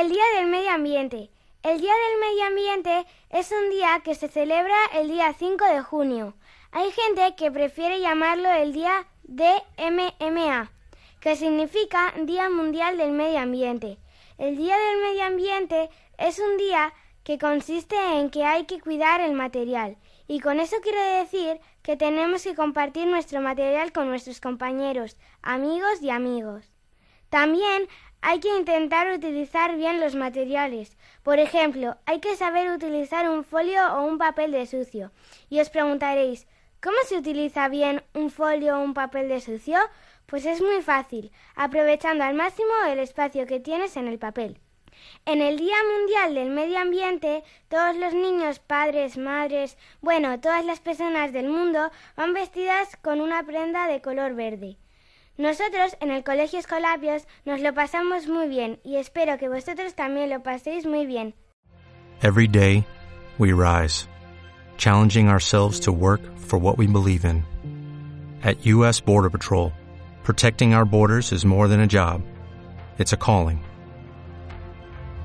El Día del Medio Ambiente. El Día del Medio Ambiente es un día que se celebra el día 5 de junio. Hay gente que prefiere llamarlo el día DMMA, que significa Día Mundial del Medio Ambiente. El Día del Medio Ambiente es un día que consiste en que hay que cuidar el material, y con eso quiero decir que tenemos que compartir nuestro material con nuestros compañeros, amigos y amigos. También hay que intentar utilizar bien los materiales. Por ejemplo, hay que saber utilizar un folio o un papel de sucio. Y os preguntaréis, ¿cómo se utiliza bien un folio o un papel de sucio? Pues es muy fácil, aprovechando al máximo el espacio que tienes en el papel. En el Día Mundial del Medio Ambiente, todos los niños, padres, madres, bueno, todas las personas del mundo van vestidas con una prenda de color verde. Nosotros en el Colegio Escolapios nos lo pasamos muy bien y espero que vosotros también lo paséis muy bien. Every day, we rise, challenging ourselves to work for what we believe in. At U.S. Border Patrol, protecting our borders is more than a job, it's a calling.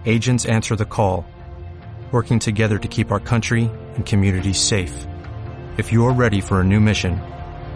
Agents answer the call, working together to keep our country and communities safe. If you are ready for a new mission,